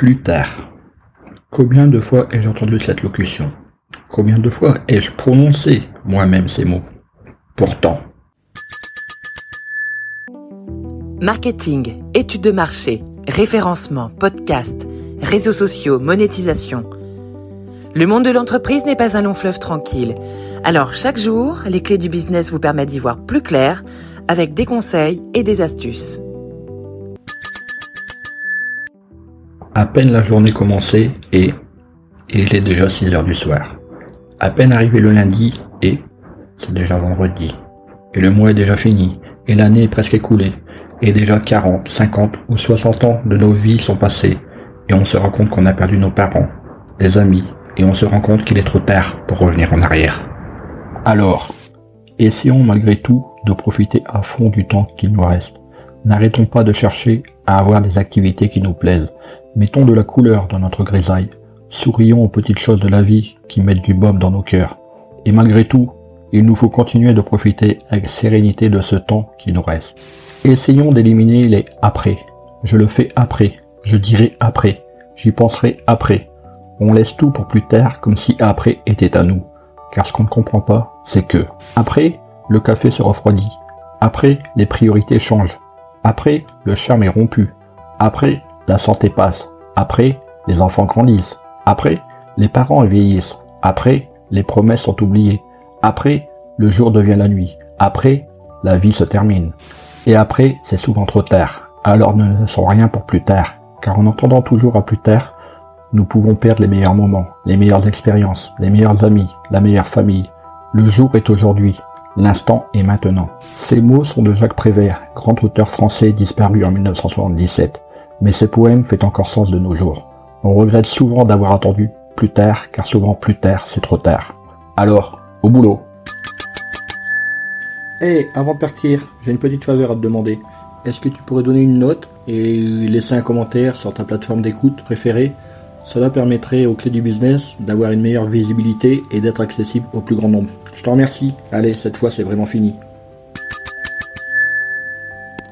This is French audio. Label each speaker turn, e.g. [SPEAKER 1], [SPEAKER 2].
[SPEAKER 1] Plus tard. Combien de fois ai-je entendu cette locution? Combien de fois ai-je prononcé moi-même ces mots? Pourtant.
[SPEAKER 2] Marketing, études de marché, référencement, podcast, réseaux sociaux, monétisation. Le monde de l'entreprise n'est pas un long fleuve tranquille. Alors chaque jour, les clés du business vous permettent d'y voir plus clair avec des conseils et des astuces.
[SPEAKER 1] À peine la journée commencée et, il est déjà 6 heures du soir. À peine arrivé le lundi et c'est déjà vendredi. Et le mois est déjà fini et l'année est presque écoulée. Et déjà 40, 50 ou 60 ans de nos vies sont passés et on se rend compte qu'on a perdu nos parents, des amis et on se rend compte qu'il est trop tard pour revenir en arrière. Alors, essayons malgré tout de profiter à fond du temps qu'il nous reste. N'arrêtons pas de chercher avoir des activités qui nous plaisent. Mettons de la couleur dans notre grisaille. Sourions aux petites choses de la vie qui mettent du baume dans nos cœurs. Et malgré tout, il nous faut continuer de profiter avec sérénité de ce temps qui nous reste. Essayons d'éliminer les après. Je le fais après. Je dirai après. J'y penserai après. On laisse tout pour plus tard comme si après était à nous. Car ce qu'on ne comprend pas, c'est que après, le café se refroidit. Après, les priorités changent. Après, le charme est rompu. Après, la santé passe. Après, les enfants grandissent. Après, les parents vieillissent. Après, les promesses sont oubliées. Après, le jour devient la nuit. Après, la vie se termine. Et après, c'est souvent trop tard. Alors ne laissons rien pour plus tard. Car en entendant toujours à plus tard, nous pouvons perdre les meilleurs moments, les meilleures expériences, les meilleurs amis, la meilleure famille. Le jour est aujourd'hui. L'instant est maintenant. Ces mots sont de Jacques Prévert, grand auteur français disparu en 1977. Mais ces poèmes font encore sens de nos jours. On regrette souvent d'avoir attendu plus tard, car souvent plus tard, c'est trop tard. Alors, au boulot.
[SPEAKER 3] Hé, avant de partir, j'ai une petite faveur à te demander. Est-ce que tu pourrais donner une note et laisser un commentaire sur ta plateforme d'écoute préférée? Cela permettrait aux clés du business d'avoir une meilleure visibilité et d'être accessible au plus grand nombre. Je te remercie. Allez, cette fois c'est vraiment fini.